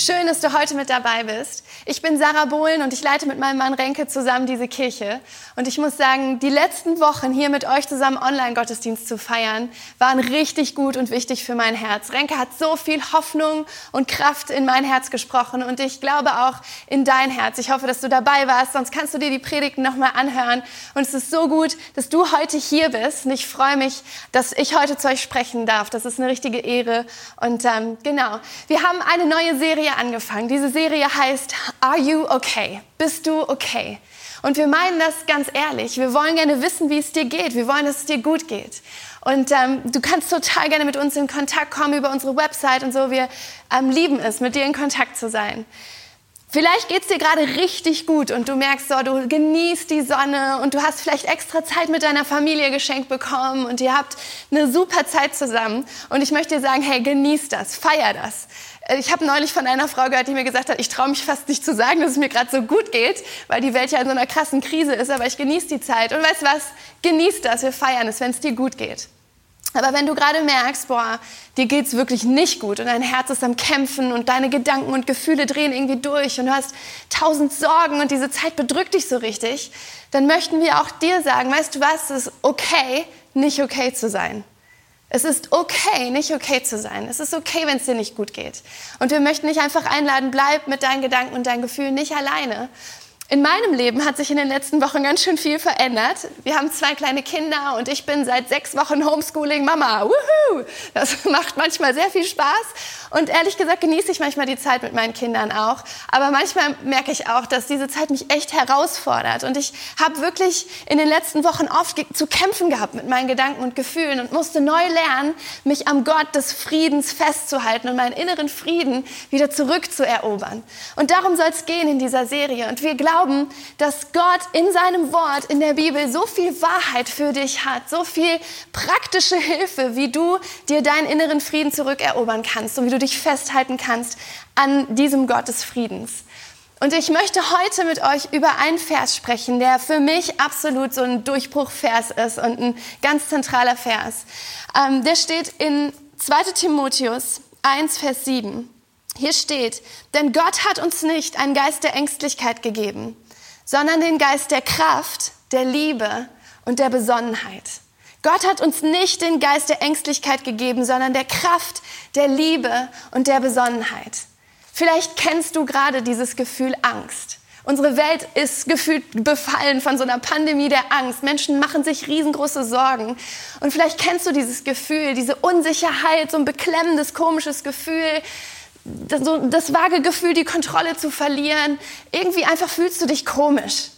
Schön, dass du heute mit dabei bist. Ich bin Sarah Bohlen und ich leite mit meinem Mann Renke zusammen diese Kirche. Und ich muss sagen, die letzten Wochen hier mit euch zusammen Online-Gottesdienst zu feiern, waren richtig gut und wichtig für mein Herz. Renke hat so viel Hoffnung und Kraft in mein Herz gesprochen und ich glaube auch in dein Herz. Ich hoffe, dass du dabei warst, sonst kannst du dir die Predigten nochmal anhören. Und es ist so gut, dass du heute hier bist. Und ich freue mich, dass ich heute zu euch sprechen darf. Das ist eine richtige Ehre. Und ähm, genau, wir haben eine neue Serie angefangen. Diese Serie heißt Are you okay? Bist du okay? Und wir meinen das ganz ehrlich. Wir wollen gerne wissen, wie es dir geht. Wir wollen, dass es dir gut geht. Und ähm, du kannst total gerne mit uns in Kontakt kommen über unsere Website und so. Wir ähm, lieben es, mit dir in Kontakt zu sein. Vielleicht geht es dir gerade richtig gut und du merkst, so, du genießt die Sonne und du hast vielleicht extra Zeit mit deiner Familie geschenkt bekommen und ihr habt eine super Zeit zusammen. Und ich möchte dir sagen, hey, genieß das, feier das. Ich habe neulich von einer Frau gehört, die mir gesagt hat, ich traue mich fast nicht zu sagen, dass es mir gerade so gut geht, weil die Welt ja in so einer krassen Krise ist, aber ich genieße die Zeit. Und weißt du was? Genieß das, wir feiern es, wenn es dir gut geht. Aber wenn du gerade merkst, boah, dir geht's wirklich nicht gut und dein Herz ist am Kämpfen und deine Gedanken und Gefühle drehen irgendwie durch und du hast tausend Sorgen und diese Zeit bedrückt dich so richtig, dann möchten wir auch dir sagen, weißt du was, es ist okay, nicht okay zu sein. Es ist okay, nicht okay zu sein. Es ist okay, wenn es dir nicht gut geht. Und wir möchten dich einfach einladen, bleib mit deinen Gedanken und deinen Gefühlen nicht alleine. In meinem Leben hat sich in den letzten Wochen ganz schön viel verändert. Wir haben zwei kleine Kinder und ich bin seit sechs Wochen Homeschooling Mama. Woohoo! Das macht manchmal sehr viel Spaß und ehrlich gesagt genieße ich manchmal die Zeit mit meinen Kindern auch. Aber manchmal merke ich auch, dass diese Zeit mich echt herausfordert und ich habe wirklich in den letzten Wochen oft zu kämpfen gehabt mit meinen Gedanken und Gefühlen und musste neu lernen, mich am Gott des Friedens festzuhalten und meinen inneren Frieden wieder zurückzuerobern. Und darum soll es gehen in dieser Serie. Und wir glauben, glauben, dass Gott in seinem Wort, in der Bibel, so viel Wahrheit für dich hat, so viel praktische Hilfe, wie du dir deinen inneren Frieden zurückerobern kannst und wie du dich festhalten kannst an diesem Gott des Friedens. Und ich möchte heute mit euch über einen Vers sprechen, der für mich absolut so ein Durchbruchvers ist und ein ganz zentraler Vers. Ähm, der steht in 2 Timotheus 1, Vers 7. Hier steht, denn Gott hat uns nicht einen Geist der Ängstlichkeit gegeben, sondern den Geist der Kraft, der Liebe und der Besonnenheit. Gott hat uns nicht den Geist der Ängstlichkeit gegeben, sondern der Kraft, der Liebe und der Besonnenheit. Vielleicht kennst du gerade dieses Gefühl Angst. Unsere Welt ist gefühlt befallen von so einer Pandemie der Angst. Menschen machen sich riesengroße Sorgen. Und vielleicht kennst du dieses Gefühl, diese Unsicherheit, so ein beklemmendes, komisches Gefühl, das, so das vage Gefühl, die Kontrolle zu verlieren. Irgendwie einfach fühlst du dich komisch.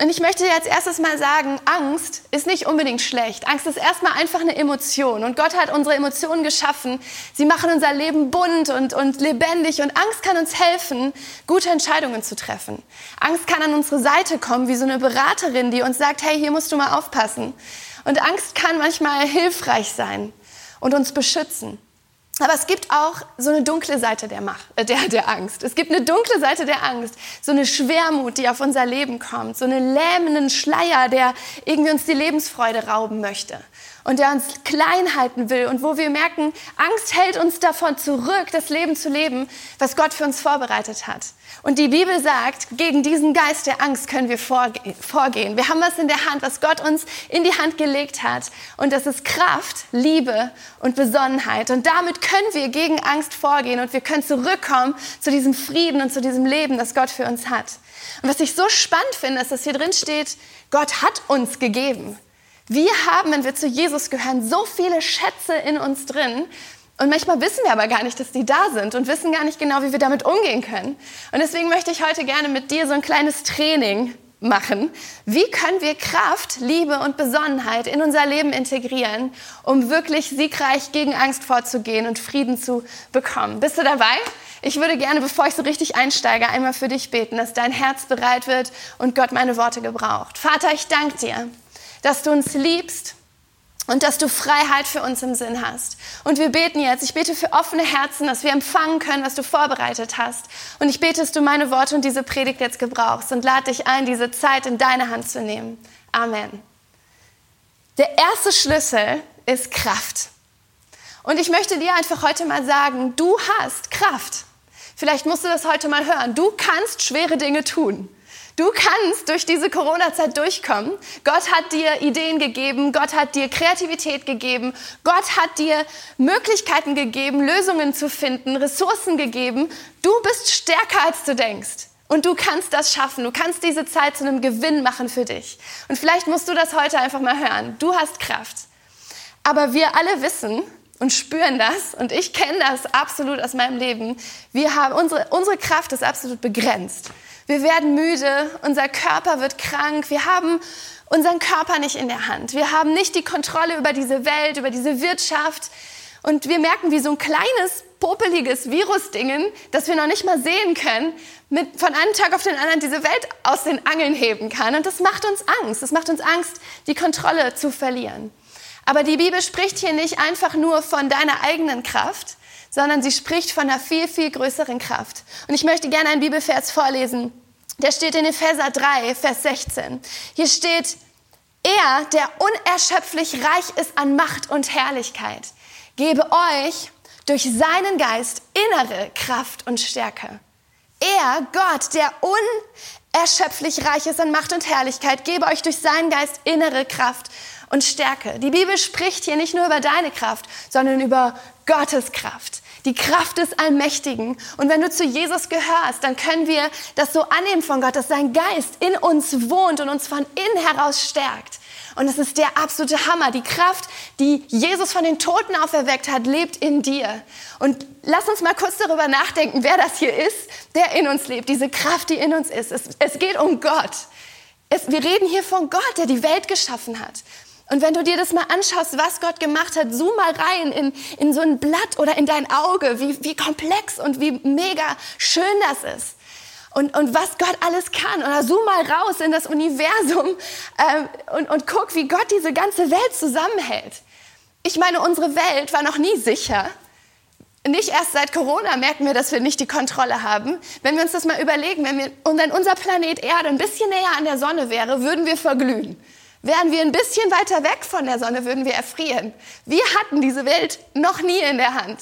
Und ich möchte dir als erstes mal sagen, Angst ist nicht unbedingt schlecht. Angst ist erstmal einfach eine Emotion. Und Gott hat unsere Emotionen geschaffen. Sie machen unser Leben bunt und, und lebendig. Und Angst kann uns helfen, gute Entscheidungen zu treffen. Angst kann an unsere Seite kommen, wie so eine Beraterin, die uns sagt, hey, hier musst du mal aufpassen. Und Angst kann manchmal hilfreich sein und uns beschützen. Aber es gibt auch so eine dunkle Seite der, Macht, äh, der, der Angst. Es gibt eine dunkle Seite der Angst, so eine Schwermut, die auf unser Leben kommt, so einen lähmenden Schleier, der irgendwie uns die Lebensfreude rauben möchte und der uns klein halten will und wo wir merken, Angst hält uns davon zurück, das Leben zu leben, was Gott für uns vorbereitet hat. Und die Bibel sagt, gegen diesen Geist der Angst können wir vorgehen. Wir haben was in der Hand, was Gott uns in die Hand gelegt hat. Und das ist Kraft, Liebe und Besonnenheit. Und damit können wir gegen Angst vorgehen und wir können zurückkommen zu diesem Frieden und zu diesem Leben, das Gott für uns hat. Und was ich so spannend finde, ist, dass hier drin steht, Gott hat uns gegeben. Wir haben, wenn wir zu Jesus gehören, so viele Schätze in uns drin. Und manchmal wissen wir aber gar nicht, dass die da sind und wissen gar nicht genau, wie wir damit umgehen können. Und deswegen möchte ich heute gerne mit dir so ein kleines Training machen. Wie können wir Kraft, Liebe und Besonnenheit in unser Leben integrieren, um wirklich siegreich gegen Angst vorzugehen und Frieden zu bekommen? Bist du dabei? Ich würde gerne, bevor ich so richtig einsteige, einmal für dich beten, dass dein Herz bereit wird und Gott meine Worte gebraucht. Vater, ich danke dir dass du uns liebst und dass du Freiheit für uns im Sinn hast. Und wir beten jetzt, ich bete für offene Herzen, dass wir empfangen können, was du vorbereitet hast. Und ich bete, dass du meine Worte und diese Predigt jetzt gebrauchst und lade dich ein, diese Zeit in deine Hand zu nehmen. Amen. Der erste Schlüssel ist Kraft. Und ich möchte dir einfach heute mal sagen, du hast Kraft. Vielleicht musst du das heute mal hören. Du kannst schwere Dinge tun. Du kannst durch diese Corona-Zeit durchkommen. Gott hat dir Ideen gegeben, Gott hat dir Kreativität gegeben, Gott hat dir Möglichkeiten gegeben, Lösungen zu finden, Ressourcen gegeben. Du bist stärker, als du denkst. Und du kannst das schaffen. Du kannst diese Zeit zu einem Gewinn machen für dich. Und vielleicht musst du das heute einfach mal hören. Du hast Kraft. Aber wir alle wissen, und spüren das und ich kenne das absolut aus meinem Leben. Wir haben unsere, unsere Kraft ist absolut begrenzt. Wir werden müde, unser Körper wird krank, wir haben unseren Körper nicht in der Hand. Wir haben nicht die Kontrolle über diese Welt, über diese Wirtschaft und wir merken, wie so ein kleines popeliges Virusdingen, das wir noch nicht mal sehen können, mit, von einem Tag auf den anderen diese Welt aus den Angeln heben kann. Und das macht uns Angst. Das macht uns Angst, die Kontrolle zu verlieren. Aber die Bibel spricht hier nicht einfach nur von deiner eigenen Kraft, sondern sie spricht von einer viel, viel größeren Kraft. Und ich möchte gerne einen Bibelvers vorlesen. Der steht in Epheser 3, Vers 16. Hier steht, er, der unerschöpflich reich ist an Macht und Herrlichkeit, gebe euch durch seinen Geist innere Kraft und Stärke. Er, Gott, der unerschöpflich reich ist an Macht und Herrlichkeit, gebe euch durch seinen Geist innere Kraft und Stärke. Die Bibel spricht hier nicht nur über deine Kraft, sondern über Gottes Kraft. Die Kraft des Allmächtigen. Und wenn du zu Jesus gehörst, dann können wir das so annehmen von Gott, dass sein Geist in uns wohnt und uns von innen heraus stärkt. Und es ist der absolute Hammer. Die Kraft, die Jesus von den Toten auferweckt hat, lebt in dir. Und lass uns mal kurz darüber nachdenken, wer das hier ist, der in uns lebt. Diese Kraft, die in uns ist. Es, es geht um Gott. Es, wir reden hier von Gott, der die Welt geschaffen hat. Und wenn du dir das mal anschaust, was Gott gemacht hat, zoom mal rein in, in so ein Blatt oder in dein Auge, wie, wie komplex und wie mega schön das ist. Und, und was Gott alles kann. Oder zoom mal raus in das Universum äh, und, und guck, wie Gott diese ganze Welt zusammenhält. Ich meine, unsere Welt war noch nie sicher. Nicht erst seit Corona merken wir, dass wir nicht die Kontrolle haben. Wenn wir uns das mal überlegen, wenn, wir, wenn unser Planet Erde ein bisschen näher an der Sonne wäre, würden wir verglühen. Wären wir ein bisschen weiter weg von der Sonne, würden wir erfrieren. Wir hatten diese Welt noch nie in der Hand.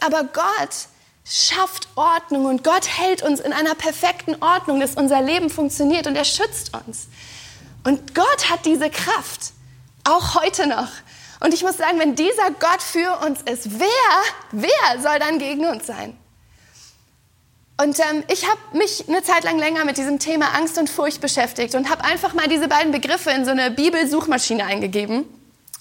Aber Gott schafft Ordnung und Gott hält uns in einer perfekten Ordnung, dass unser Leben funktioniert und er schützt uns. Und Gott hat diese Kraft, auch heute noch. Und ich muss sagen, wenn dieser Gott für uns ist, wer, wer soll dann gegen uns sein? Und ähm, ich habe mich eine Zeit lang länger mit diesem Thema Angst und Furcht beschäftigt und habe einfach mal diese beiden Begriffe in so eine Bibelsuchmaschine eingegeben.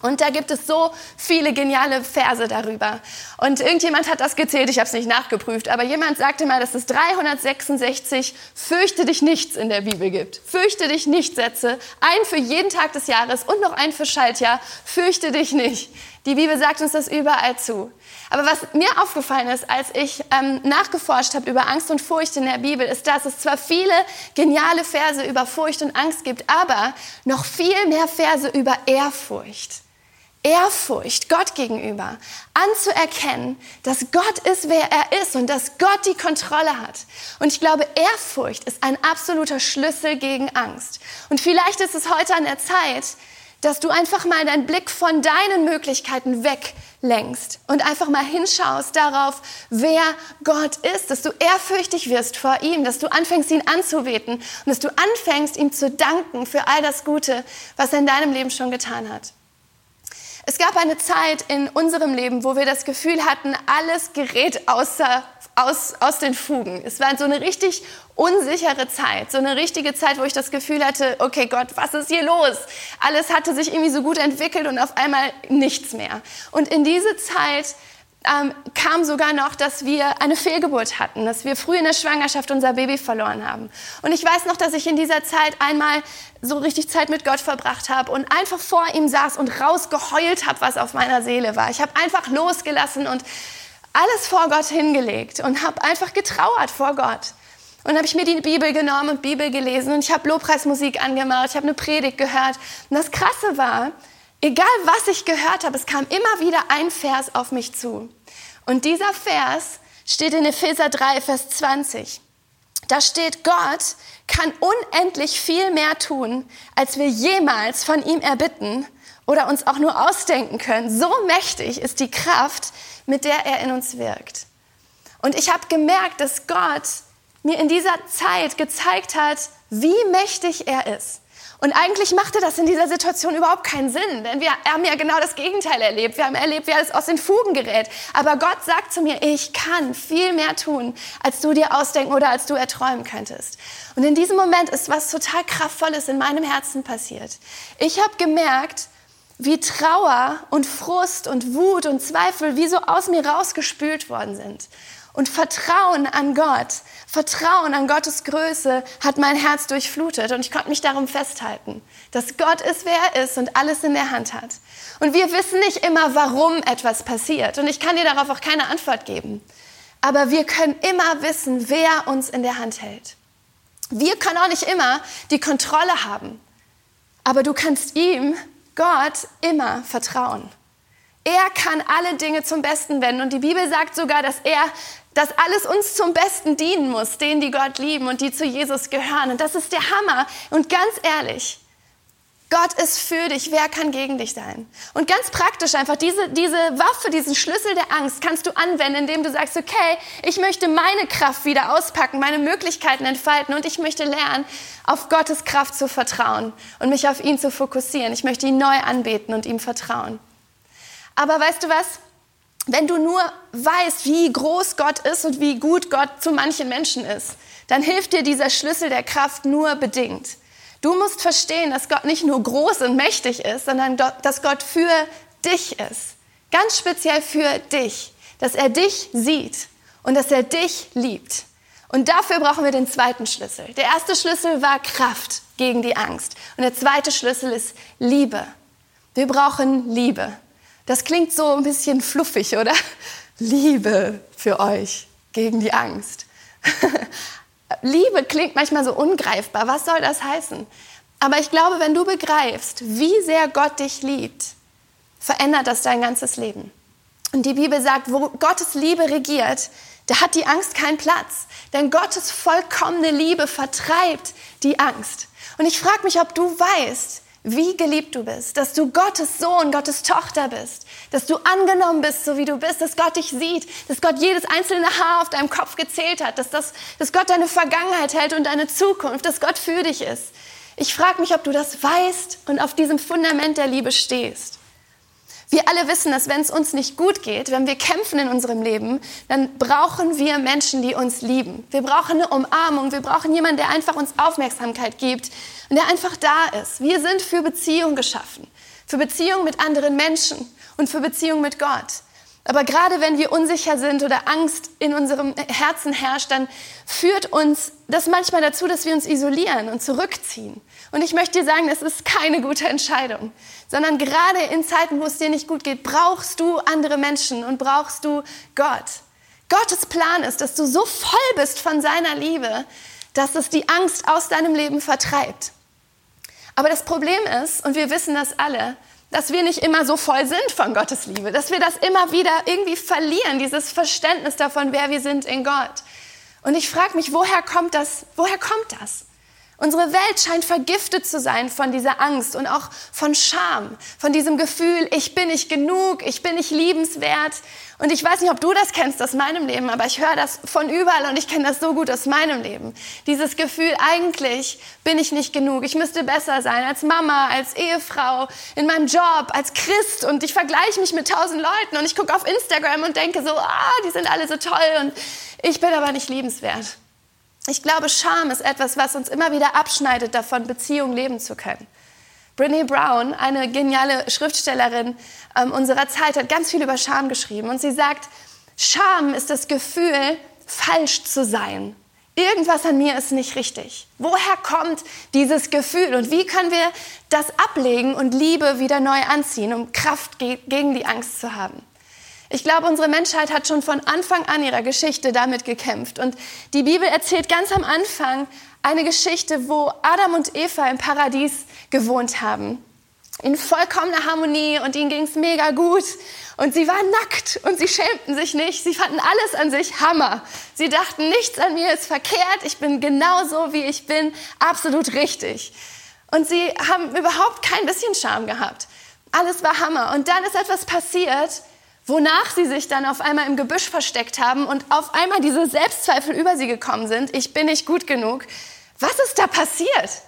Und da gibt es so viele geniale Verse darüber. Und irgendjemand hat das gezählt, ich habe es nicht nachgeprüft, aber jemand sagte mal, dass es 366 Fürchte dich nichts in der Bibel gibt. Fürchte dich nicht Sätze, ein für jeden Tag des Jahres und noch ein für Schaltjahr, fürchte dich nicht. Die Bibel sagt uns das überall zu. Aber was mir aufgefallen ist, als ich ähm, nachgeforscht habe über Angst und Furcht in der Bibel, ist, dass es zwar viele geniale Verse über Furcht und Angst gibt, aber noch viel mehr Verse über Ehrfurcht. Ehrfurcht Gott gegenüber, anzuerkennen, dass Gott ist, wer er ist und dass Gott die Kontrolle hat. Und ich glaube, Ehrfurcht ist ein absoluter Schlüssel gegen Angst. Und vielleicht ist es heute an der Zeit, dass du einfach mal deinen Blick von deinen Möglichkeiten weglenkst und einfach mal hinschaust darauf, wer Gott ist, dass du ehrfürchtig wirst vor ihm, dass du anfängst, ihn anzubeten und dass du anfängst, ihm zu danken für all das Gute, was er in deinem Leben schon getan hat. Es gab eine Zeit in unserem Leben, wo wir das Gefühl hatten, alles gerät außer, aus, aus den Fugen. Es war so eine richtig unsichere Zeit, so eine richtige Zeit, wo ich das Gefühl hatte, okay Gott, was ist hier los? Alles hatte sich irgendwie so gut entwickelt und auf einmal nichts mehr. Und in diese Zeit ähm, kam sogar noch, dass wir eine Fehlgeburt hatten, dass wir früh in der Schwangerschaft unser Baby verloren haben. Und ich weiß noch, dass ich in dieser Zeit einmal so richtig Zeit mit Gott verbracht habe und einfach vor ihm saß und rausgeheult habe, was auf meiner Seele war. Ich habe einfach losgelassen und alles vor Gott hingelegt und habe einfach getrauert vor Gott. Und habe ich mir die Bibel genommen und Bibel gelesen und ich habe Lobpreismusik angemacht, ich habe eine Predigt gehört. Und das Krasse war, egal was ich gehört habe, es kam immer wieder ein Vers auf mich zu. Und dieser Vers steht in Epheser 3, Vers 20. Da steht, Gott kann unendlich viel mehr tun, als wir jemals von ihm erbitten oder uns auch nur ausdenken können. So mächtig ist die Kraft, mit der er in uns wirkt. Und ich habe gemerkt, dass Gott mir in dieser Zeit gezeigt hat, wie mächtig er ist. Und eigentlich machte das in dieser Situation überhaupt keinen Sinn, denn wir haben ja genau das Gegenteil erlebt. Wir haben erlebt, wie alles aus den Fugen gerät. Aber Gott sagt zu mir, ich kann viel mehr tun, als du dir ausdenken oder als du erträumen könntest. Und in diesem Moment ist was total Kraftvolles in meinem Herzen passiert. Ich habe gemerkt, wie Trauer und Frust und Wut und Zweifel wie so aus mir rausgespült worden sind. Und Vertrauen an Gott, Vertrauen an Gottes Größe hat mein Herz durchflutet und ich konnte mich darum festhalten, dass Gott ist, wer er ist und alles in der Hand hat. Und wir wissen nicht immer, warum etwas passiert und ich kann dir darauf auch keine Antwort geben. Aber wir können immer wissen, wer uns in der Hand hält. Wir können auch nicht immer die Kontrolle haben, aber du kannst ihm Gott immer vertrauen. Er kann alle Dinge zum Besten wenden. Und die Bibel sagt sogar, dass er, dass alles uns zum Besten dienen muss, denen, die Gott lieben und die zu Jesus gehören. Und das ist der Hammer. Und ganz ehrlich, Gott ist für dich. Wer kann gegen dich sein? Und ganz praktisch einfach, diese, diese Waffe, diesen Schlüssel der Angst kannst du anwenden, indem du sagst, okay, ich möchte meine Kraft wieder auspacken, meine Möglichkeiten entfalten und ich möchte lernen, auf Gottes Kraft zu vertrauen und mich auf ihn zu fokussieren. Ich möchte ihn neu anbeten und ihm vertrauen. Aber weißt du was? Wenn du nur weißt, wie groß Gott ist und wie gut Gott zu manchen Menschen ist, dann hilft dir dieser Schlüssel der Kraft nur bedingt. Du musst verstehen, dass Gott nicht nur groß und mächtig ist, sondern dass Gott für dich ist. Ganz speziell für dich. Dass er dich sieht und dass er dich liebt. Und dafür brauchen wir den zweiten Schlüssel. Der erste Schlüssel war Kraft gegen die Angst. Und der zweite Schlüssel ist Liebe. Wir brauchen Liebe. Das klingt so ein bisschen fluffig, oder? Liebe für euch gegen die Angst. Liebe klingt manchmal so ungreifbar. Was soll das heißen? Aber ich glaube, wenn du begreifst, wie sehr Gott dich liebt, verändert das dein ganzes Leben. Und die Bibel sagt, wo Gottes Liebe regiert, da hat die Angst keinen Platz. Denn Gottes vollkommene Liebe vertreibt die Angst. Und ich frage mich, ob du weißt, wie geliebt du bist, dass du Gottes Sohn, Gottes Tochter bist, dass du angenommen bist, so wie du bist, dass Gott dich sieht, dass Gott jedes einzelne Haar auf deinem Kopf gezählt hat, dass, das, dass Gott deine Vergangenheit hält und deine Zukunft, dass Gott für dich ist. Ich frage mich, ob du das weißt und auf diesem Fundament der Liebe stehst. Wir alle wissen, dass wenn es uns nicht gut geht, wenn wir kämpfen in unserem Leben, dann brauchen wir Menschen, die uns lieben. Wir brauchen eine Umarmung, wir brauchen jemanden, der einfach uns Aufmerksamkeit gibt und der einfach da ist. Wir sind für Beziehung geschaffen, für Beziehung mit anderen Menschen und für Beziehung mit Gott. Aber gerade wenn wir unsicher sind oder Angst in unserem Herzen herrscht, dann führt uns das manchmal dazu, dass wir uns isolieren und zurückziehen. Und ich möchte dir sagen, das ist keine gute Entscheidung, sondern gerade in Zeiten, wo es dir nicht gut geht, brauchst du andere Menschen und brauchst du Gott. Gottes Plan ist, dass du so voll bist von seiner Liebe, dass es die Angst aus deinem Leben vertreibt. Aber das Problem ist, und wir wissen das alle, dass wir nicht immer so voll sind von Gottes Liebe, dass wir das immer wieder irgendwie verlieren, dieses Verständnis davon, wer wir sind in Gott. Und ich frage mich, woher kommt das? Woher kommt das? Unsere Welt scheint vergiftet zu sein von dieser Angst und auch von Scham, von diesem Gefühl, ich bin nicht genug, ich bin nicht liebenswert. Und ich weiß nicht, ob du das kennst aus meinem Leben, aber ich höre das von überall und ich kenne das so gut aus meinem Leben. Dieses Gefühl, eigentlich bin ich nicht genug, ich müsste besser sein als Mama, als Ehefrau, in meinem Job, als Christ und ich vergleiche mich mit tausend Leuten und ich gucke auf Instagram und denke so, ah, die sind alle so toll und ich bin aber nicht liebenswert. Ich glaube, Scham ist etwas, was uns immer wieder abschneidet davon, Beziehungen leben zu können. Brene Brown, eine geniale Schriftstellerin ähm, unserer Zeit, hat ganz viel über Scham geschrieben. Und sie sagt, Scham ist das Gefühl, falsch zu sein. Irgendwas an mir ist nicht richtig. Woher kommt dieses Gefühl und wie können wir das ablegen und Liebe wieder neu anziehen, um Kraft ge gegen die Angst zu haben? Ich glaube, unsere Menschheit hat schon von Anfang an ihrer Geschichte damit gekämpft. Und die Bibel erzählt ganz am Anfang eine Geschichte, wo Adam und Eva im Paradies gewohnt haben. In vollkommener Harmonie und ihnen ging es mega gut. Und sie waren nackt und sie schämten sich nicht. Sie fanden alles an sich Hammer. Sie dachten, nichts an mir ist verkehrt. Ich bin genauso, wie ich bin. Absolut richtig. Und sie haben überhaupt kein bisschen Scham gehabt. Alles war Hammer. Und dann ist etwas passiert, wonach sie sich dann auf einmal im Gebüsch versteckt haben und auf einmal diese Selbstzweifel über sie gekommen sind. Ich bin nicht gut genug. Was ist da passiert?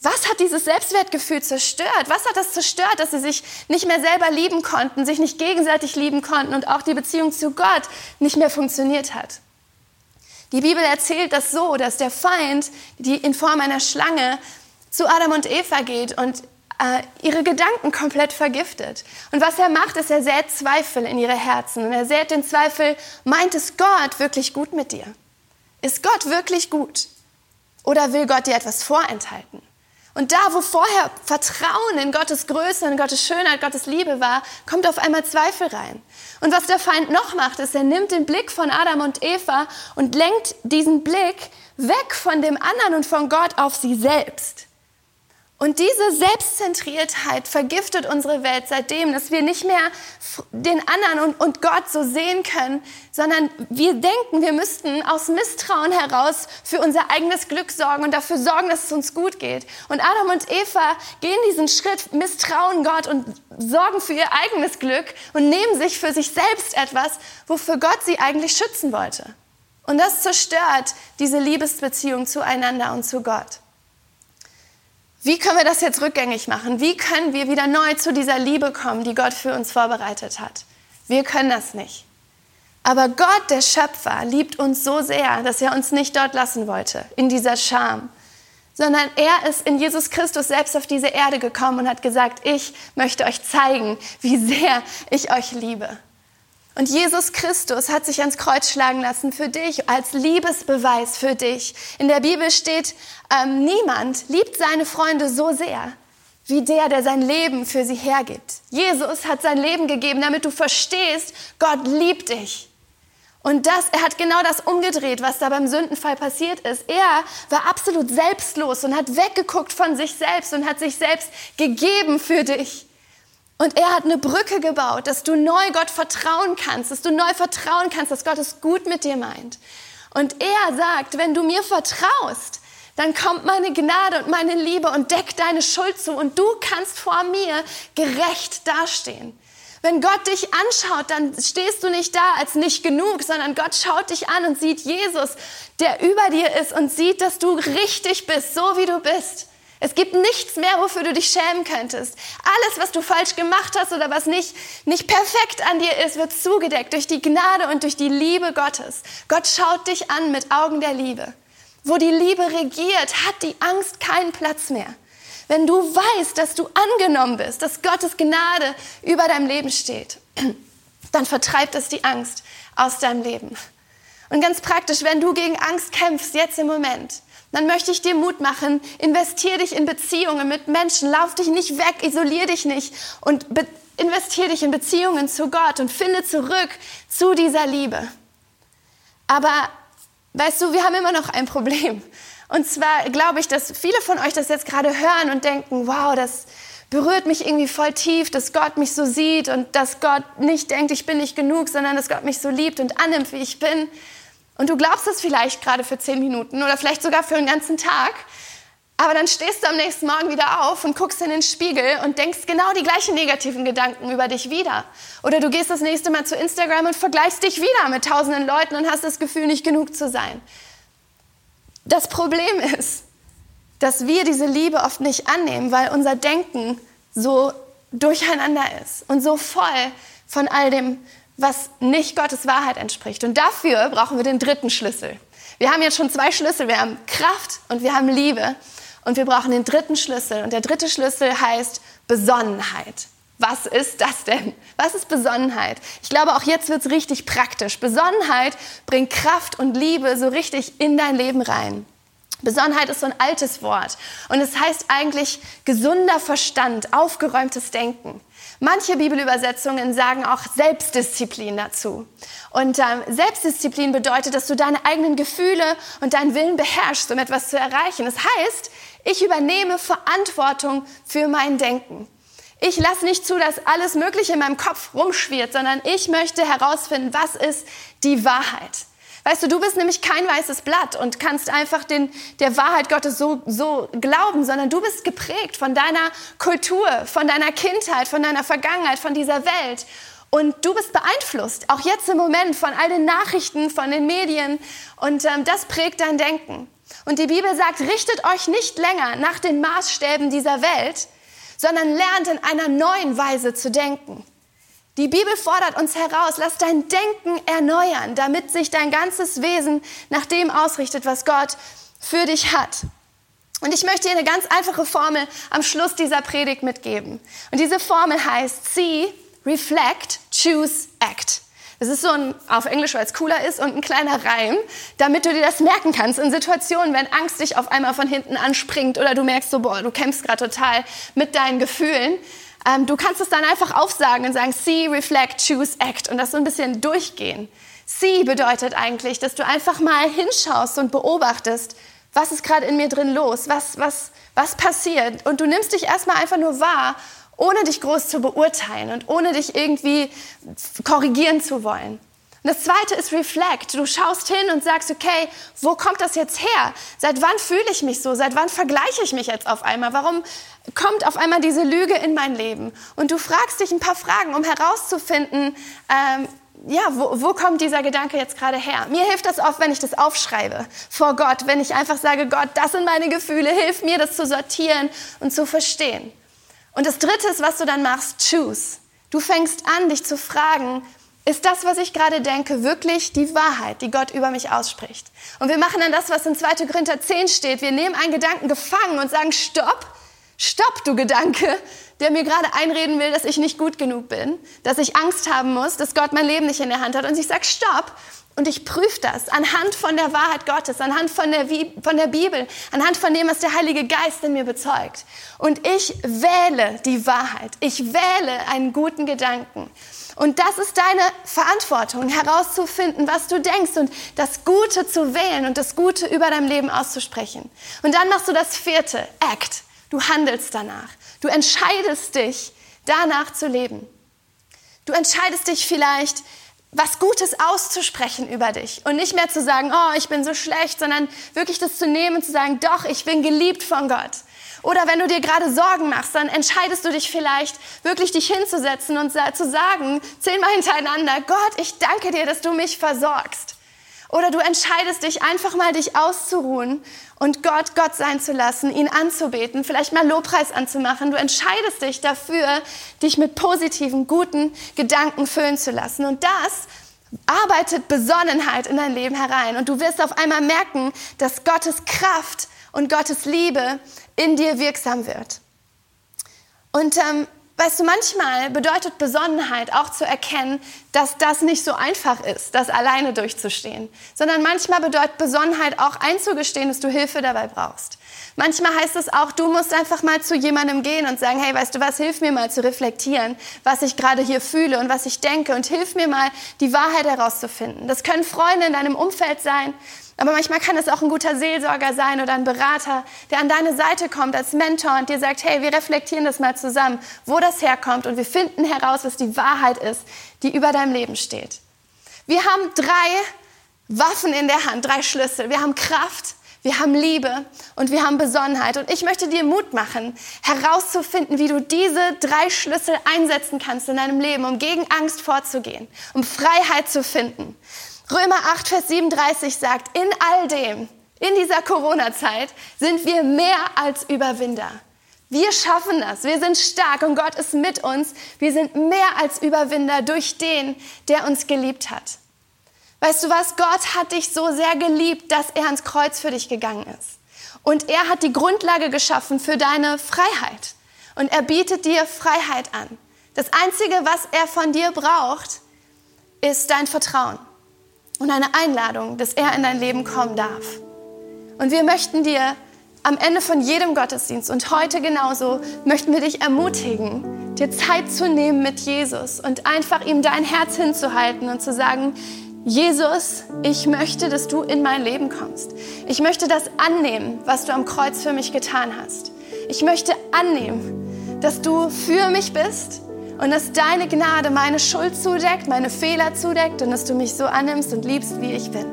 Was hat dieses Selbstwertgefühl zerstört? Was hat das zerstört, dass sie sich nicht mehr selber lieben konnten, sich nicht gegenseitig lieben konnten und auch die Beziehung zu Gott nicht mehr funktioniert hat? Die Bibel erzählt das so, dass der Feind, die in Form einer Schlange, zu Adam und Eva geht und ihre Gedanken komplett vergiftet. Und was er macht, ist, er sät Zweifel in ihre Herzen. Und er sät den Zweifel, meint es Gott wirklich gut mit dir? Ist Gott wirklich gut? Oder will Gott dir etwas vorenthalten? Und da, wo vorher Vertrauen in Gottes Größe, in Gottes Schönheit, Gottes Liebe war, kommt auf einmal Zweifel rein. Und was der Feind noch macht, ist, er nimmt den Blick von Adam und Eva und lenkt diesen Blick weg von dem anderen und von Gott auf sie selbst. Und diese Selbstzentriertheit vergiftet unsere Welt seitdem, dass wir nicht mehr den anderen und, und, Gott so sehen können, sondern wir denken, wir müssten aus Misstrauen heraus für unser eigenes Glück sorgen und dafür sorgen, dass es uns gut geht. Und Adam und Eva gehen diesen Schritt, misstrauen Gott und sorgen für ihr eigenes Glück und nehmen sich für sich selbst etwas, wofür Gott sie eigentlich schützen wollte. Und das zerstört diese Liebesbeziehung zueinander und zu Gott. Wie können wir das jetzt rückgängig machen? Wie können wir wieder neu zu dieser Liebe kommen, die Gott für uns vorbereitet hat? Wir können das nicht. Aber Gott, der Schöpfer, liebt uns so sehr, dass er uns nicht dort lassen wollte, in dieser Scham, sondern er ist in Jesus Christus selbst auf diese Erde gekommen und hat gesagt, ich möchte euch zeigen, wie sehr ich euch liebe. Und Jesus Christus hat sich ans Kreuz schlagen lassen für dich, als Liebesbeweis für dich. In der Bibel steht, ähm, niemand liebt seine Freunde so sehr wie der, der sein Leben für sie hergibt. Jesus hat sein Leben gegeben, damit du verstehst, Gott liebt dich. Und das, er hat genau das umgedreht, was da beim Sündenfall passiert ist. Er war absolut selbstlos und hat weggeguckt von sich selbst und hat sich selbst gegeben für dich. Und er hat eine Brücke gebaut, dass du neu Gott vertrauen kannst, dass du neu vertrauen kannst, dass Gott es gut mit dir meint. Und er sagt, wenn du mir vertraust, dann kommt meine Gnade und meine Liebe und deckt deine Schuld zu und du kannst vor mir gerecht dastehen. Wenn Gott dich anschaut, dann stehst du nicht da als nicht genug, sondern Gott schaut dich an und sieht Jesus, der über dir ist und sieht, dass du richtig bist, so wie du bist. Es gibt nichts mehr, wofür du dich schämen könntest. Alles, was du falsch gemacht hast oder was nicht, nicht perfekt an dir ist, wird zugedeckt durch die Gnade und durch die Liebe Gottes. Gott schaut dich an mit Augen der Liebe. Wo die Liebe regiert, hat die Angst keinen Platz mehr. Wenn du weißt, dass du angenommen bist, dass Gottes Gnade über deinem Leben steht, dann vertreibt es die Angst aus deinem Leben. Und ganz praktisch, wenn du gegen Angst kämpfst, jetzt im Moment, dann möchte ich dir Mut machen, investier dich in Beziehungen mit Menschen, lauf dich nicht weg, isolier dich nicht und investier dich in Beziehungen zu Gott und finde zurück zu dieser Liebe. Aber weißt du, wir haben immer noch ein Problem. Und zwar glaube ich, dass viele von euch das jetzt gerade hören und denken, wow, das berührt mich irgendwie voll tief, dass Gott mich so sieht und dass Gott nicht denkt, ich bin nicht genug, sondern dass Gott mich so liebt und annimmt, wie ich bin. Und du glaubst es vielleicht gerade für zehn Minuten oder vielleicht sogar für einen ganzen Tag. Aber dann stehst du am nächsten Morgen wieder auf und guckst in den Spiegel und denkst genau die gleichen negativen Gedanken über dich wieder. Oder du gehst das nächste Mal zu Instagram und vergleichst dich wieder mit tausenden Leuten und hast das Gefühl, nicht genug zu sein. Das Problem ist, dass wir diese Liebe oft nicht annehmen, weil unser Denken so durcheinander ist und so voll von all dem was nicht Gottes Wahrheit entspricht. Und dafür brauchen wir den dritten Schlüssel. Wir haben jetzt schon zwei Schlüssel. Wir haben Kraft und wir haben Liebe. Und wir brauchen den dritten Schlüssel. Und der dritte Schlüssel heißt Besonnenheit. Was ist das denn? Was ist Besonnenheit? Ich glaube, auch jetzt wird es richtig praktisch. Besonnenheit bringt Kraft und Liebe so richtig in dein Leben rein. Besonnenheit ist so ein altes Wort und es heißt eigentlich gesunder Verstand, aufgeräumtes Denken. Manche Bibelübersetzungen sagen auch Selbstdisziplin dazu. Und ähm, Selbstdisziplin bedeutet, dass du deine eigenen Gefühle und deinen Willen beherrschst, um etwas zu erreichen. Das heißt, ich übernehme Verantwortung für mein Denken. Ich lasse nicht zu, dass alles Mögliche in meinem Kopf rumschwirrt, sondern ich möchte herausfinden, was ist die Wahrheit. Weißt du, du bist nämlich kein weißes Blatt und kannst einfach den, der Wahrheit Gottes so, so glauben, sondern du bist geprägt von deiner Kultur, von deiner Kindheit, von deiner Vergangenheit, von dieser Welt. Und du bist beeinflusst, auch jetzt im Moment, von all den Nachrichten, von den Medien. Und ähm, das prägt dein Denken. Und die Bibel sagt, richtet euch nicht länger nach den Maßstäben dieser Welt, sondern lernt in einer neuen Weise zu denken. Die Bibel fordert uns heraus, lass dein Denken erneuern, damit sich dein ganzes Wesen nach dem ausrichtet, was Gott für dich hat. Und ich möchte dir eine ganz einfache Formel am Schluss dieser Predigt mitgeben. Und diese Formel heißt See, Reflect, Choose, Act. Das ist so ein, auf Englisch, weil es cooler ist, und ein kleiner Reim, damit du dir das merken kannst in Situationen, wenn Angst dich auf einmal von hinten anspringt oder du merkst so, boah, du kämpfst gerade total mit deinen Gefühlen. Ähm, du kannst es dann einfach aufsagen und sagen, see, reflect, choose, act und das so ein bisschen durchgehen. See bedeutet eigentlich, dass du einfach mal hinschaust und beobachtest, was ist gerade in mir drin los, was, was, was passiert. Und du nimmst dich erstmal einfach nur wahr, ohne dich groß zu beurteilen und ohne dich irgendwie korrigieren zu wollen. Und das zweite ist Reflect. Du schaust hin und sagst, okay, wo kommt das jetzt her? Seit wann fühle ich mich so? Seit wann vergleiche ich mich jetzt auf einmal? Warum kommt auf einmal diese Lüge in mein Leben? Und du fragst dich ein paar Fragen, um herauszufinden, ähm, ja, wo, wo kommt dieser Gedanke jetzt gerade her? Mir hilft das oft, wenn ich das aufschreibe vor Gott, wenn ich einfach sage, Gott, das sind meine Gefühle, hilf mir, das zu sortieren und zu verstehen. Und das Dritte ist, was du dann machst, choose. Du fängst an, dich zu fragen, ist das, was ich gerade denke, wirklich die Wahrheit, die Gott über mich ausspricht? Und wir machen dann das, was in 2. Korinther 10 steht. Wir nehmen einen Gedanken gefangen und sagen, stopp, stopp, du Gedanke, der mir gerade einreden will, dass ich nicht gut genug bin, dass ich Angst haben muss, dass Gott mein Leben nicht in der Hand hat. Und ich sage, stopp. Und ich prüfe das anhand von der Wahrheit Gottes, anhand von der, von der Bibel, anhand von dem, was der Heilige Geist in mir bezeugt. Und ich wähle die Wahrheit. Ich wähle einen guten Gedanken. Und das ist deine Verantwortung, herauszufinden, was du denkst und das Gute zu wählen und das Gute über dein Leben auszusprechen. Und dann machst du das vierte, Act. Du handelst danach. Du entscheidest dich, danach zu leben. Du entscheidest dich vielleicht, was Gutes auszusprechen über dich und nicht mehr zu sagen, oh, ich bin so schlecht, sondern wirklich das zu nehmen und zu sagen, doch, ich bin geliebt von Gott. Oder wenn du dir gerade Sorgen machst, dann entscheidest du dich vielleicht, wirklich dich hinzusetzen und zu sagen, zehnmal hintereinander, Gott, ich danke dir, dass du mich versorgst. Oder du entscheidest dich einfach mal, dich auszuruhen und Gott Gott sein zu lassen, ihn anzubeten, vielleicht mal Lobpreis anzumachen. Du entscheidest dich dafür, dich mit positiven, guten Gedanken füllen zu lassen. Und das arbeitet Besonnenheit in dein Leben herein. Und du wirst auf einmal merken, dass Gottes Kraft und Gottes Liebe in dir wirksam wird. Und ähm, Weißt du, manchmal bedeutet Besonnenheit auch zu erkennen, dass das nicht so einfach ist, das alleine durchzustehen, sondern manchmal bedeutet Besonnenheit auch einzugestehen, dass du Hilfe dabei brauchst. Manchmal heißt es auch, du musst einfach mal zu jemandem gehen und sagen, hey, weißt du was, hilf mir mal zu reflektieren, was ich gerade hier fühle und was ich denke und hilf mir mal, die Wahrheit herauszufinden. Das können Freunde in deinem Umfeld sein, aber manchmal kann es auch ein guter Seelsorger sein oder ein Berater, der an deine Seite kommt als Mentor und dir sagt, hey, wir reflektieren das mal zusammen, wo das herkommt und wir finden heraus, was die Wahrheit ist, die über deinem Leben steht. Wir haben drei Waffen in der Hand, drei Schlüssel. Wir haben Kraft, wir haben Liebe und wir haben Besonnenheit. Und ich möchte dir Mut machen, herauszufinden, wie du diese drei Schlüssel einsetzen kannst in deinem Leben, um gegen Angst vorzugehen, um Freiheit zu finden. Römer 8, Vers 37 sagt, in all dem, in dieser Corona-Zeit, sind wir mehr als Überwinder. Wir schaffen das. Wir sind stark und Gott ist mit uns. Wir sind mehr als Überwinder durch den, der uns geliebt hat. Weißt du was? Gott hat dich so sehr geliebt, dass er ans Kreuz für dich gegangen ist. Und er hat die Grundlage geschaffen für deine Freiheit. Und er bietet dir Freiheit an. Das Einzige, was er von dir braucht, ist dein Vertrauen und eine Einladung, dass er in dein Leben kommen darf. Und wir möchten dir am Ende von jedem Gottesdienst und heute genauso möchten wir dich ermutigen, dir Zeit zu nehmen mit Jesus und einfach ihm dein Herz hinzuhalten und zu sagen, Jesus, ich möchte, dass du in mein Leben kommst. Ich möchte das annehmen, was du am Kreuz für mich getan hast. Ich möchte annehmen, dass du für mich bist und dass deine Gnade meine Schuld zudeckt, meine Fehler zudeckt und dass du mich so annimmst und liebst, wie ich bin.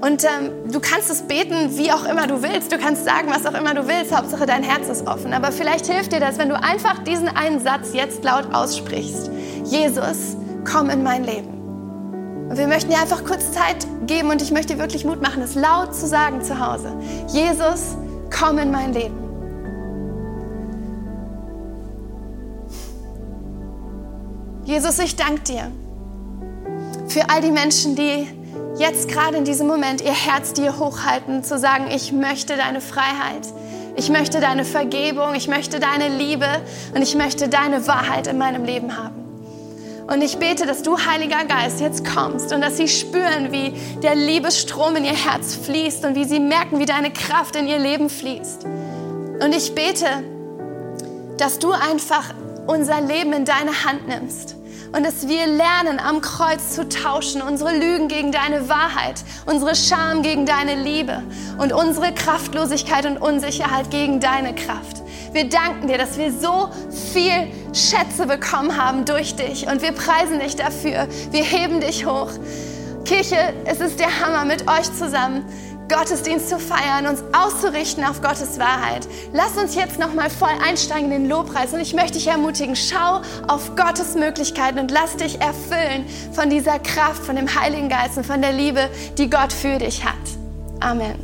Und ähm, du kannst es beten, wie auch immer du willst. Du kannst sagen, was auch immer du willst. Hauptsache, dein Herz ist offen. Aber vielleicht hilft dir das, wenn du einfach diesen einen Satz jetzt laut aussprichst. Jesus, komm in mein Leben. Und wir möchten dir einfach kurz Zeit geben und ich möchte dir wirklich Mut machen, es laut zu sagen zu Hause. Jesus, komm in mein Leben. Jesus, ich danke dir für all die Menschen, die jetzt gerade in diesem Moment ihr Herz dir hochhalten, zu sagen, ich möchte deine Freiheit, ich möchte deine Vergebung, ich möchte deine Liebe und ich möchte deine Wahrheit in meinem Leben haben. Und ich bete, dass du, Heiliger Geist, jetzt kommst und dass sie spüren, wie der Liebesstrom in ihr Herz fließt und wie sie merken, wie deine Kraft in ihr Leben fließt. Und ich bete, dass du einfach unser Leben in deine Hand nimmst und dass wir lernen, am Kreuz zu tauschen, unsere Lügen gegen deine Wahrheit, unsere Scham gegen deine Liebe und unsere Kraftlosigkeit und Unsicherheit gegen deine Kraft. Wir danken dir, dass wir so viel Schätze bekommen haben durch dich und wir preisen dich dafür. Wir heben dich hoch. Kirche, es ist der Hammer mit euch zusammen. Gottesdienst zu feiern, uns auszurichten auf Gottes Wahrheit. Lass uns jetzt nochmal voll einsteigen in den Lobpreis und ich möchte dich ermutigen, schau auf Gottes Möglichkeiten und lass dich erfüllen von dieser Kraft, von dem Heiligen Geist und von der Liebe, die Gott für dich hat. Amen.